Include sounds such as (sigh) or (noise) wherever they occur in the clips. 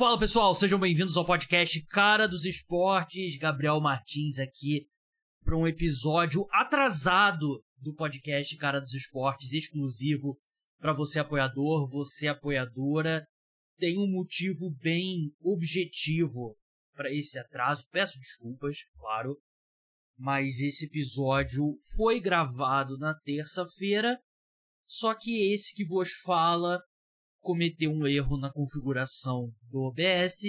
Fala pessoal, sejam bem-vindos ao podcast Cara dos Esportes. Gabriel Martins aqui para um episódio atrasado do podcast Cara dos Esportes, exclusivo para você apoiador, você apoiadora. Tem um motivo bem objetivo para esse atraso. Peço desculpas, claro, mas esse episódio foi gravado na terça-feira. Só que esse que vos fala cometeu um erro na configuração do OBS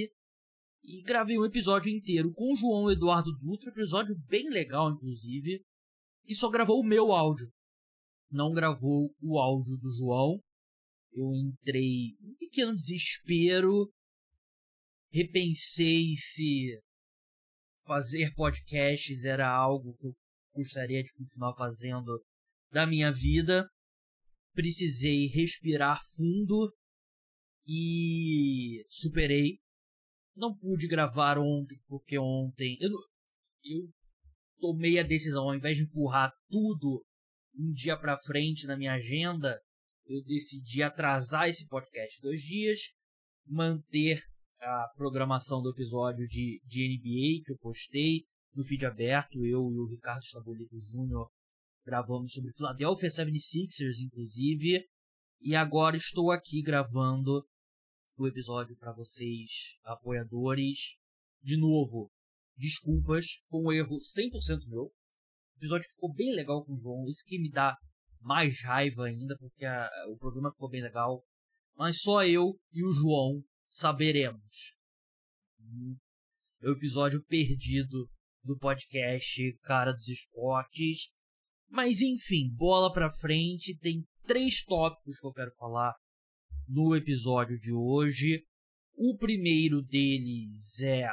e gravei um episódio inteiro com o João Eduardo Dutra, episódio bem legal, inclusive, e só gravou o meu áudio. Não gravou o áudio do João. Eu entrei em um pequeno desespero, repensei se fazer podcasts era algo que eu gostaria de continuar fazendo da minha vida. Precisei respirar fundo e superei. Não pude gravar ontem porque ontem eu, eu tomei a decisão ao invés de empurrar tudo um dia para frente na minha agenda, eu decidi atrasar esse podcast dois dias, manter a programação do episódio de, de NBA que eu postei no feed aberto, eu e o Ricardo Stabolito Jr. gravamos sobre Philadelphia 76ers, inclusive, e agora estou aqui gravando o episódio para vocês, apoiadores. De novo, desculpas, foi um erro 100% meu. Episódio ficou bem legal com o João, isso que me dá mais raiva ainda, porque a, o programa ficou bem legal. Mas só eu e o João saberemos. É o episódio perdido do podcast Cara dos Esportes. Mas enfim, bola pra frente, tem três tópicos que eu quero falar no episódio de hoje. O primeiro deles é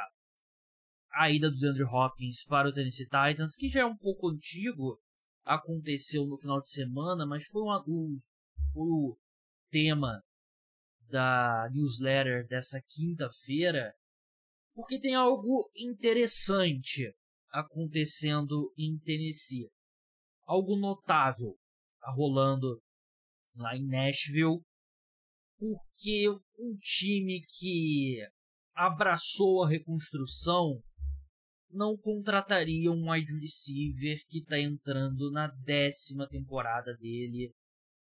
a ida do DeAndre Hopkins para o Tennessee Titans, que já é um pouco antigo, aconteceu no final de semana, mas foi, uma, o, foi o tema da newsletter dessa quinta-feira, porque tem algo interessante acontecendo em Tennessee. Algo notável tá rolando lá em Nashville porque um time que abraçou a reconstrução não contrataria um wide receiver que está entrando na décima temporada dele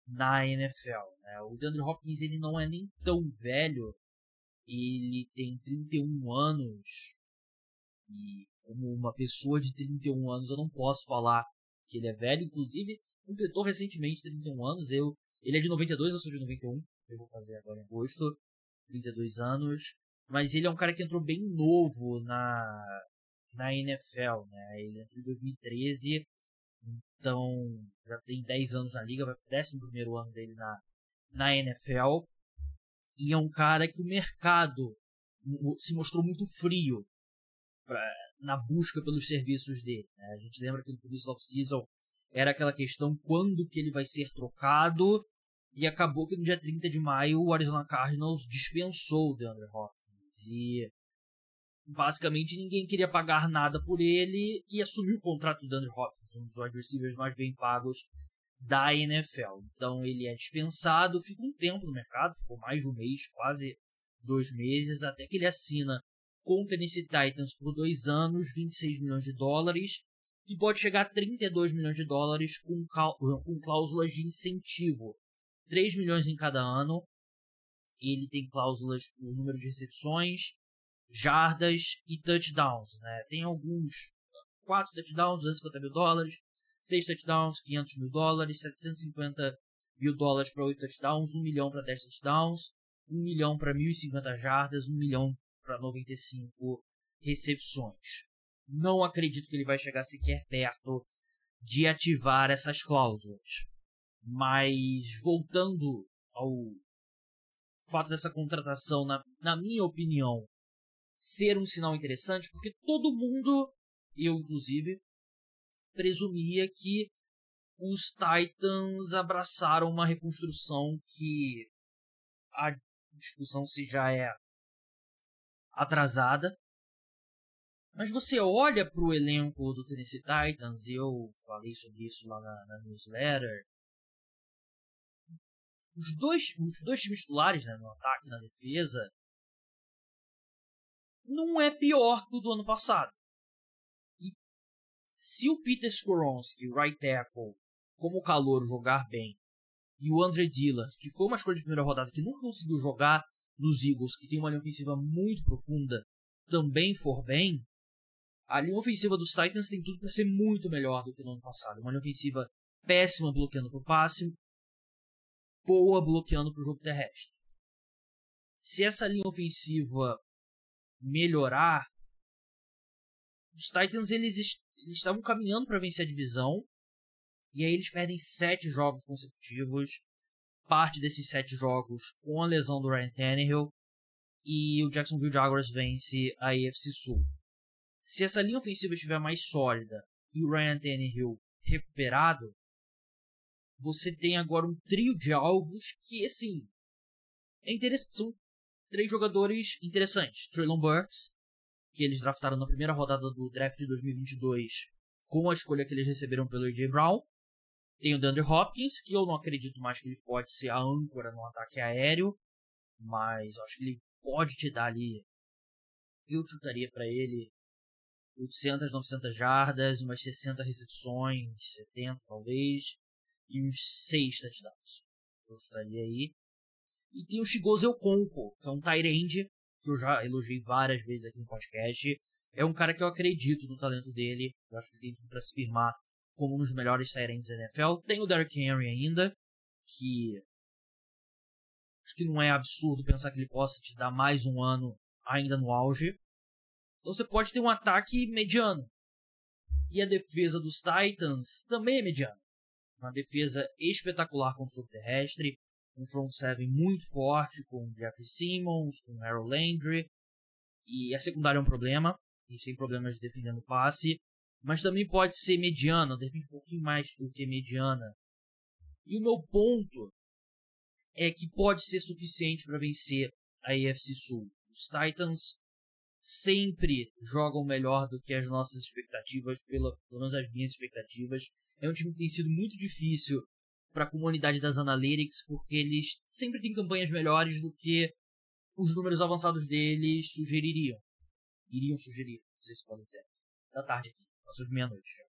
na NFL. Né? O DeAndre Hopkins ele não é nem tão velho, ele tem 31 anos e como uma pessoa de 31 anos eu não posso falar que ele é velho, inclusive completou recentemente 31 anos, eu ele é de 92, eu sou de 91 eu vou fazer agora em agosto, 32 anos, mas ele é um cara que entrou bem novo na, na NFL, né? Ele entrou em 2013, então já tem 10 anos na liga, vai pro 11 primeiro ano dele na, na NFL, e é um cara que o mercado se mostrou muito frio pra, na busca pelos serviços dele. Né? A gente lembra que no começo do off-season era aquela questão quando que ele vai ser trocado e acabou que no dia 30 de maio o Arizona Cardinals dispensou o DeAndre Hopkins. E basicamente ninguém queria pagar nada por ele e assumiu o contrato do DeAndre Hopkins, um dos wide receivers mais bem pagos da NFL. Então ele é dispensado, fica um tempo no mercado, ficou mais de um mês, quase dois meses, até que ele assina com o Tennessee Titans por dois anos, 26 milhões de dólares, e pode chegar a 32 milhões de dólares com, com cláusulas de incentivo 3 milhões em cada ano. Ele tem cláusulas por número de recepções, jardas e touchdowns. Né? Tem alguns 4 touchdowns, 250 mil dólares, 6 touchdowns, 500 mil dólares, 750 mil dólares para 8 touchdowns, 1 milhão para 10 touchdowns, 1 milhão para 1.050 jardas, 1 milhão para 95 recepções. Não acredito que ele vai chegar sequer perto de ativar essas cláusulas. Mas voltando ao fato dessa contratação, na, na minha opinião, ser um sinal interessante, porque todo mundo, eu inclusive, presumia que os Titans abraçaram uma reconstrução que a discussão se já é atrasada. Mas você olha para o elenco do Tennessee Titans, e eu falei sobre isso lá na, na newsletter, os dois, os dois times titulares, né, no ataque e na defesa, não é pior que o do ano passado. E se o Peter Skoronski, right tackle, como calor jogar bem, e o Andre Dillard, que foi uma escolha de primeira rodada que nunca conseguiu jogar nos Eagles, que tem uma linha ofensiva muito profunda, também for bem, a linha ofensiva dos Titans tem tudo para ser muito melhor do que no ano passado. Uma linha ofensiva péssima bloqueando pro passe, boa bloqueando pro jogo terrestre. Se essa linha ofensiva melhorar, os Titans eles, eles estavam caminhando para vencer a divisão e aí eles perdem sete jogos consecutivos. Parte desses sete jogos com a lesão do Ryan Tannehill. E o Jacksonville Jaguars vence a AFC Sul. Se essa linha ofensiva estiver mais sólida e o Ryan Tannehill recuperado, você tem agora um trio de alvos que, assim, é interessante. São três jogadores interessantes. Traylon Burks, que eles draftaram na primeira rodada do draft de 2022 com a escolha que eles receberam pelo A.J. Brown. Tem o DeAndre Hopkins, que eu não acredito mais que ele pode ser a âncora no ataque aéreo, mas acho que ele pode te dar ali. Eu chutaria para ele 800, 900 jardas, umas 60 recepções, 70 talvez, e uns 6 touchdowns. Eu chutaria aí. E tem o Shigozu Okonko, que é um end, que eu já elogiei várias vezes aqui no podcast. É um cara que eu acredito no talento dele. Eu acho que ele tem tudo pra se firmar como um dos melhores Tyrants da NFL. Tem o Derrick Henry ainda, que acho que não é absurdo pensar que ele possa te dar mais um ano ainda no auge. Então você pode ter um ataque mediano. E a defesa dos Titans também é mediana. Uma defesa espetacular contra o terrestre. Um front seven muito forte com Jeffrey Simmons, com Harold Landry. E a secundária é um problema. Eles têm problemas de defendendo o passe mas também pode ser mediana, de repente um pouquinho mais do que mediana. E o meu ponto é que pode ser suficiente para vencer a AFC Sul. Os Titans sempre jogam melhor do que as nossas expectativas, pelo, pelo menos as minhas expectativas. É um time que tem sido muito difícil para a comunidade das analytics, porque eles sempre têm campanhas melhores do que os números avançados deles sugeririam. Iriam sugerir, não sei se podem dizer. Da tarde aqui. Passou de meia-noite já.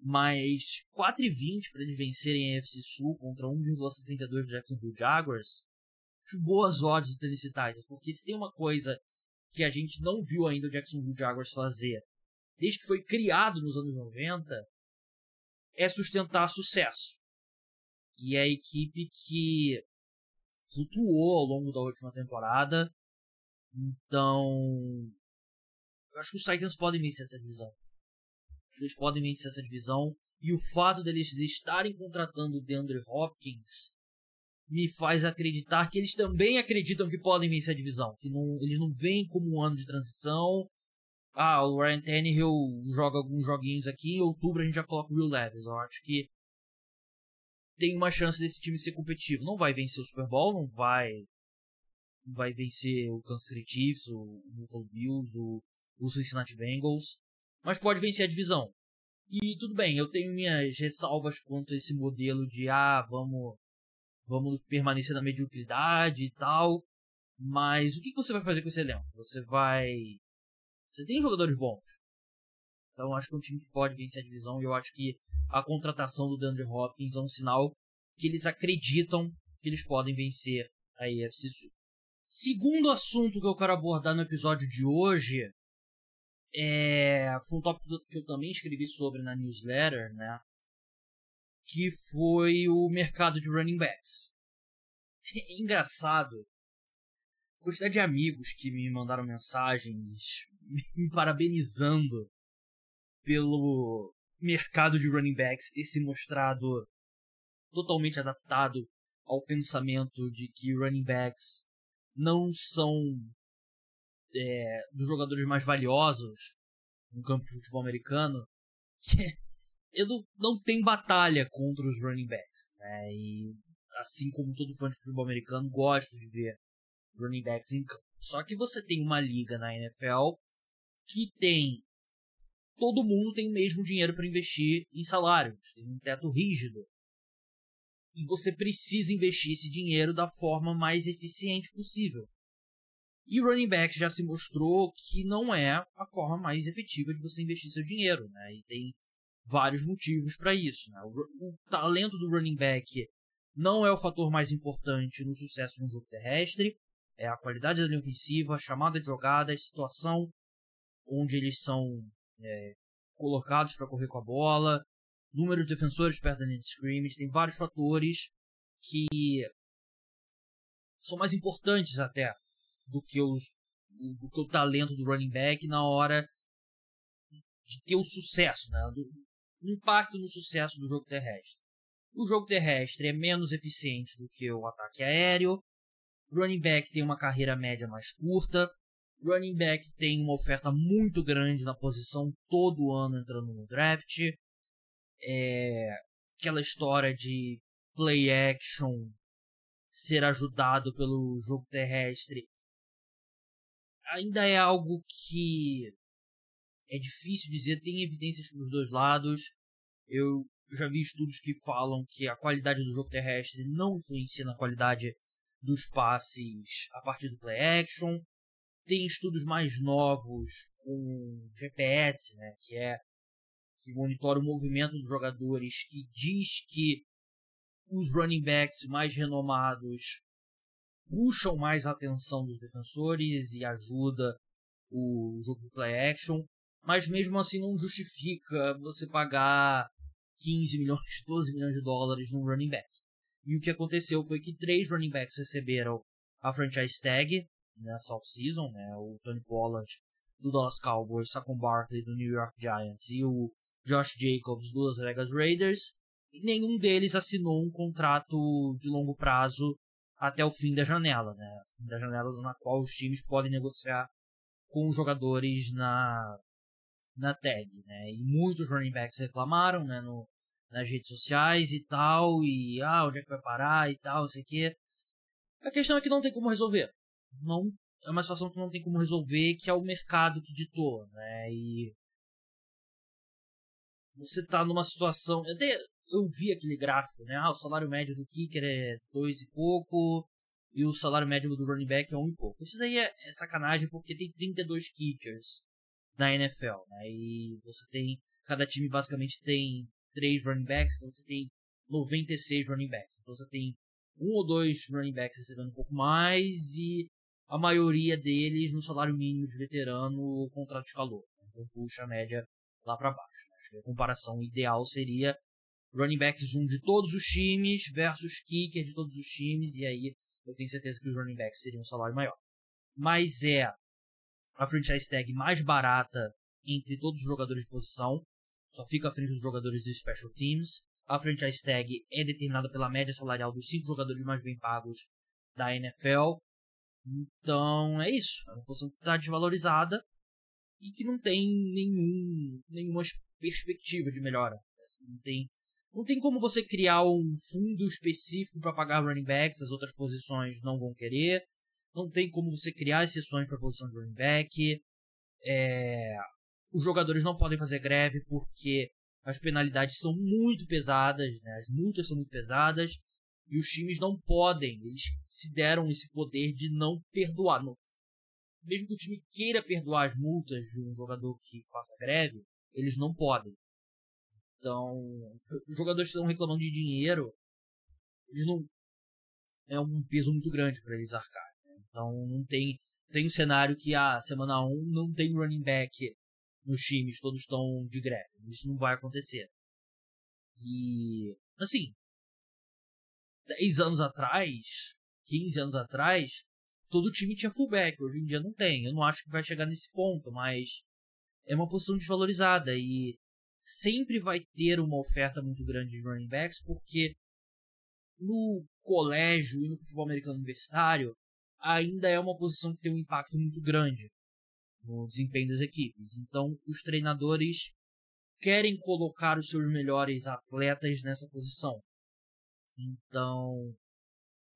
Mas 4,20 para eles vencerem a FC Sul contra 1,62 do Jacksonville Jaguars. Boas odds do Tennessee Titans, porque se tem uma coisa que a gente não viu ainda o Jacksonville Jaguars fazer desde que foi criado nos anos 90 é sustentar sucesso. E é a equipe que flutuou ao longo da última temporada. Então, eu acho que os Titans podem vencer essa divisão eles podem vencer essa divisão. E o fato deles estarem contratando o DeAndre Hopkins me faz acreditar que eles também acreditam que podem vencer a divisão. Que não, eles não veem como um ano de transição. Ah, o Ryan Tannehill joga alguns joguinhos aqui. Em outubro a gente já coloca o Will Levis. Eu acho que tem uma chance desse time ser competitivo. Não vai vencer o Super Bowl, não vai vai vencer o Kansas City Chiefs, o Buffalo Bills, o, o Cincinnati Bengals, mas pode vencer a divisão. E tudo bem, eu tenho minhas ressalvas quanto a esse modelo de ah, vamos vamos permanecer na mediocridade e tal. Mas o que você vai fazer com esse elenco? Você vai. Você tem jogadores bons. Então acho que é um time que pode vencer a divisão e eu acho que a contratação do DeAndre Hopkins é um sinal que eles acreditam que eles podem vencer a AFC Sul. Segundo assunto que eu quero abordar no episódio de hoje é, foi um tópico que eu também escrevi sobre na newsletter, né? Que foi o mercado de running backs. É engraçado. Quantidade de amigos que me mandaram mensagens me parabenizando pelo mercado de running backs ter se mostrado totalmente adaptado ao pensamento de que running backs não são é, dos jogadores mais valiosos no campo de futebol americano, que (laughs) eu não, não tem batalha contra os running backs. Né? E assim como todo fã de futebol americano, gosto de ver running backs em campo. Só que você tem uma liga na NFL que tem. Todo mundo tem o mesmo dinheiro para investir em salários, tem um teto rígido. E você precisa investir esse dinheiro da forma mais eficiente possível. E running back já se mostrou que não é a forma mais efetiva de você investir seu dinheiro, né? E tem vários motivos para isso. Né? O, o, talento do running back não é o fator mais importante no sucesso no jogo terrestre, é a qualidade da linha ofensiva, a chamada de jogada, a situação onde eles são é, colocados para correr com a bola, número de defensores perto da linha de scrimmage, tem vários fatores que são mais importantes até do que, os, do que o talento do running back na hora de ter o sucesso, né? Do, impacto no sucesso do jogo terrestre. O jogo terrestre é menos eficiente do que o ataque aéreo. Running back tem uma carreira média mais curta. Running back tem uma oferta muito grande na posição todo ano entrando no draft. É aquela história de play action ser ajudado pelo jogo terrestre ainda é algo que é difícil dizer, tem evidências para os dois lados. Eu já vi estudos que falam que a qualidade do jogo terrestre não influencia na qualidade dos passes a partir do play action. Tem estudos mais novos com GPS, né, que é que monitora o movimento dos jogadores, que diz que os running backs mais renomados puxam mais a atenção dos defensores e ajuda o jogo de play action, mas mesmo assim não justifica você pagar 15 milhões, (laughs) 12 milhões de dólares num running back. E o que aconteceu foi que três running backs receberam a franchise tag nessa off-season, né? O Tony Pollard do Dallas Cowboys, Saquon Barkley do New York Giants e o Josh Jacobs do Las Vegas Raiders. E nenhum deles assinou um contrato de longo prazo até o fim da janela, né? Fim da janela na qual os times podem negociar com os jogadores na na tag, né? E muitos running backs reclamaram, né, no, nas redes sociais e tal, e ah, onde é que vai parar e tal, não sei o quê. A questão é que não tem como resolver. Não é uma situação que não tem como resolver, que é o mercado que ditou, né? E você tá numa situação, até eu vi aquele gráfico, né? Ah, o salário médio do kicker é dois e pouco e o salário médio do running back é um e pouco. Isso daí é, é sacanagem porque tem 32 kickers na NFL, né? E você tem cada time basicamente tem três running backs, então você tem 96 running backs. Então você tem um ou dois running backs recebendo um pouco mais e a maioria deles no salário mínimo de veterano ou contrato de calor. Então puxa a média lá para baixo. Né? Acho que a comparação ideal seria running backs um de todos os times versus kicker de todos os times e aí eu tenho certeza que os running backs teriam um salário maior. Mas é a franchise tag mais barata entre todos os jogadores de posição, só fica à frente dos jogadores dos special teams. A franchise tag é determinada pela média salarial dos cinco jogadores mais bem pagos da NFL. Então é isso. É uma posição que está desvalorizada e que não tem nenhum, nenhuma perspectiva de melhora. Não tem, não tem como você criar um fundo específico para pagar running backs, as outras posições não vão querer. Não tem como você criar exceções para a posição de running back. É, os jogadores não podem fazer greve porque as penalidades são muito pesadas, né? as multas são muito pesadas e os times não podem, eles se deram esse poder de não perdoar. Não, mesmo que o time queira perdoar as multas de um jogador que faça greve, eles não podem. Então, os jogadores que estão reclamando de dinheiro, eles não é um peso muito grande para eles arcar. Então não tem tem um cenário que a ah, semana 1 não tem running back nos times, todos estão de greve. Isso não vai acontecer. E assim, 10 anos atrás, 15 anos atrás, todo time tinha fullback, hoje em dia não tem. Eu não acho que vai chegar nesse ponto, mas é uma posição desvalorizada e sempre vai ter uma oferta muito grande de running backs porque no colégio e no futebol americano universitário ainda é uma posição que tem um impacto muito grande no desempenho das equipes. Então, os treinadores querem colocar os seus melhores atletas nessa posição. Então,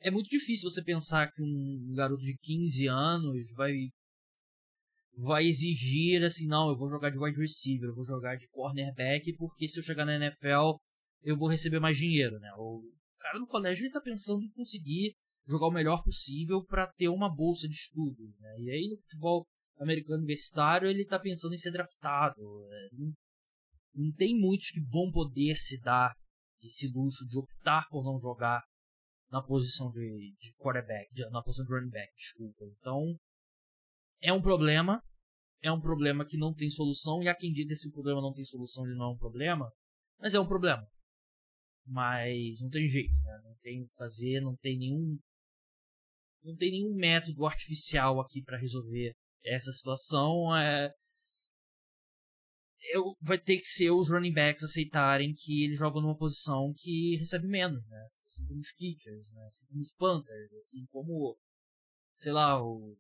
é muito difícil você pensar que um garoto de 15 anos vai vai exigir assim, não, eu vou jogar de wide receiver, eu vou jogar de cornerback, porque se eu chegar na NFL eu vou receber mais dinheiro, né? O cara no colégio ele tá pensando em conseguir jogar o melhor possível para ter uma bolsa de estudo. Né? E aí no futebol americano universitário ele está pensando em ser draftado. Né? Não, não tem muitos que vão poder se dar esse luxo de optar por não jogar na posição de, de quarterback, de, na posição de running back, desculpa. Então, é um problema, é um problema que não tem solução, e há quem diga que esse problema não tem solução, ele não é um problema, mas é um problema. Mas não tem jeito, né? não tem o que fazer, não tem nenhum não tem nenhum método artificial aqui para resolver essa situação. É, eu, vai ter que ser os running backs aceitarem que eles jogam numa posição que recebe menos, né? Assim como os kickers, né? Assim como os punters, assim como, sei lá, o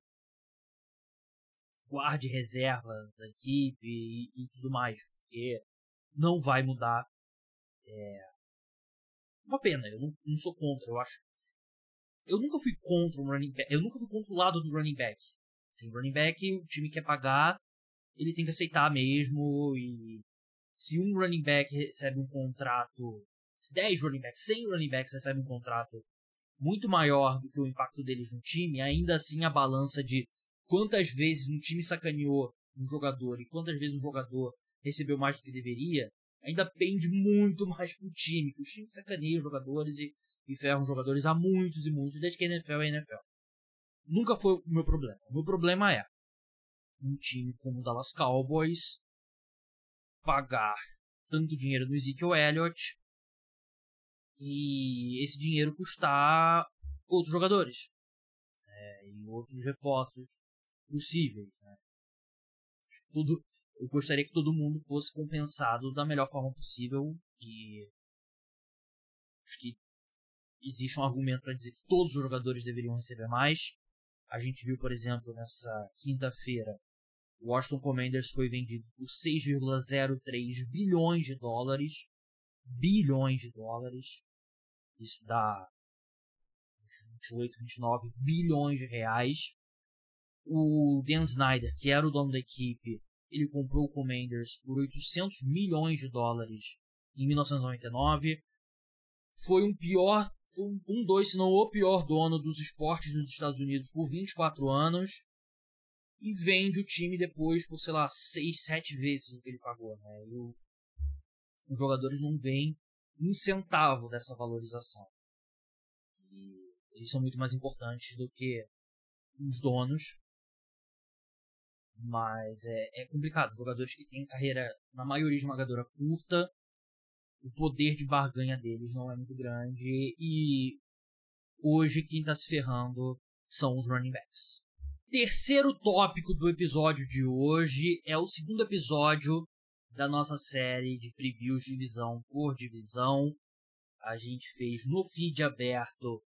guarde reserva da equipe e, e, tudo mais, porque não vai mudar. É uma pena, eu não, não sou contra, eu acho. Eu nunca fui contra um running back, eu nunca fui contra o lado do running back. Assim, running back, o time quer pagar, ele tem que aceitar mesmo. E se um running back recebe um contrato, se 10 running backs, 100 running backs recebem um contrato muito maior do que o impacto deles no time, ainda assim a balança de quantas vezes um time sacaneou um jogador e quantas vezes um jogador recebeu mais do que deveria, ainda pende muito (laughs) mais pro time, que os times sacaneiam os jogadores e, e os jogadores há muitos e muitos, desde que a NFL é a NFL. Nunca foi o meu problema. O meu problema é um time como o Dallas Cowboys pagar tanto dinheiro no Ezekiel Elliott e esse dinheiro custar outros jogadores é, e outros reforços possíveis. Né? Tudo, eu gostaria que todo mundo fosse compensado da melhor forma possível e acho que existe um argumento para dizer que todos os jogadores deveriam receber mais. A gente viu, por exemplo, nessa quinta-feira o Washington Commanders foi vendido por 6,03 bilhões de dólares. Bilhões de dólares. Isso dá 28, 29 bilhões de reais. O Dan Snyder, que era o dono da equipe, ele comprou o Commanders por 800 milhões de dólares em 1999. Foi um pior, um dois, se não o pior dono dos esportes dos Estados Unidos por 24 anos e vende o time depois por, sei lá, 6, 7 vezes o que ele pagou, né? E o, os jogadores não veem um centavo dessa valorização. E eles são muito mais importantes do que os donos. Mas é, é complicado. Jogadores que têm carreira, na maioria esmagadora, curta, o poder de barganha deles não é muito grande. E hoje quem está se ferrando são os running backs terceiro tópico do episódio de hoje é o segundo episódio da nossa série de previews divisão por divisão. A gente fez no feed aberto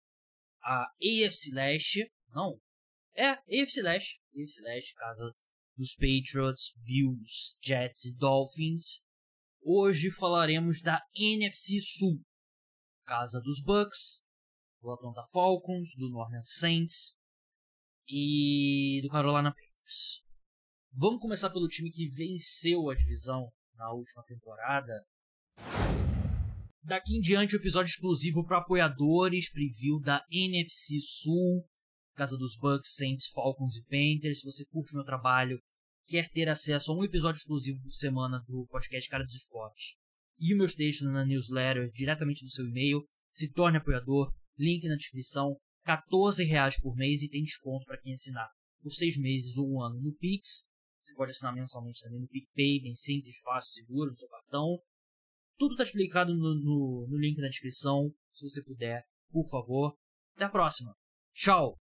a AFC Leste, não, é AFC Leste, AFC Leste, casa dos Patriots, Bills, Jets e Dolphins. Hoje falaremos da NFC Sul, casa dos Bucks, do Atlanta Falcons, do Orleans Saints, e do Carolina Panthers. Vamos começar pelo time que venceu a divisão na última temporada. Daqui em diante, o episódio exclusivo para apoiadores, preview da NFC Sul, casa dos Bucks, Saints, Falcons e Panthers. Se você curte meu trabalho, quer ter acesso a um episódio exclusivo por semana do podcast Cara dos Esportes e meus textos na newsletter diretamente no seu e-mail, se torne apoiador, link na descrição. 14 reais por mês e tem desconto para quem assinar por 6 meses ou um ano no Pix. Você pode assinar mensalmente também no PicPay, bem simples, fácil, seguro, no seu cartão. Tudo está explicado no, no, no link na descrição. Se você puder, por favor. Até a próxima. Tchau!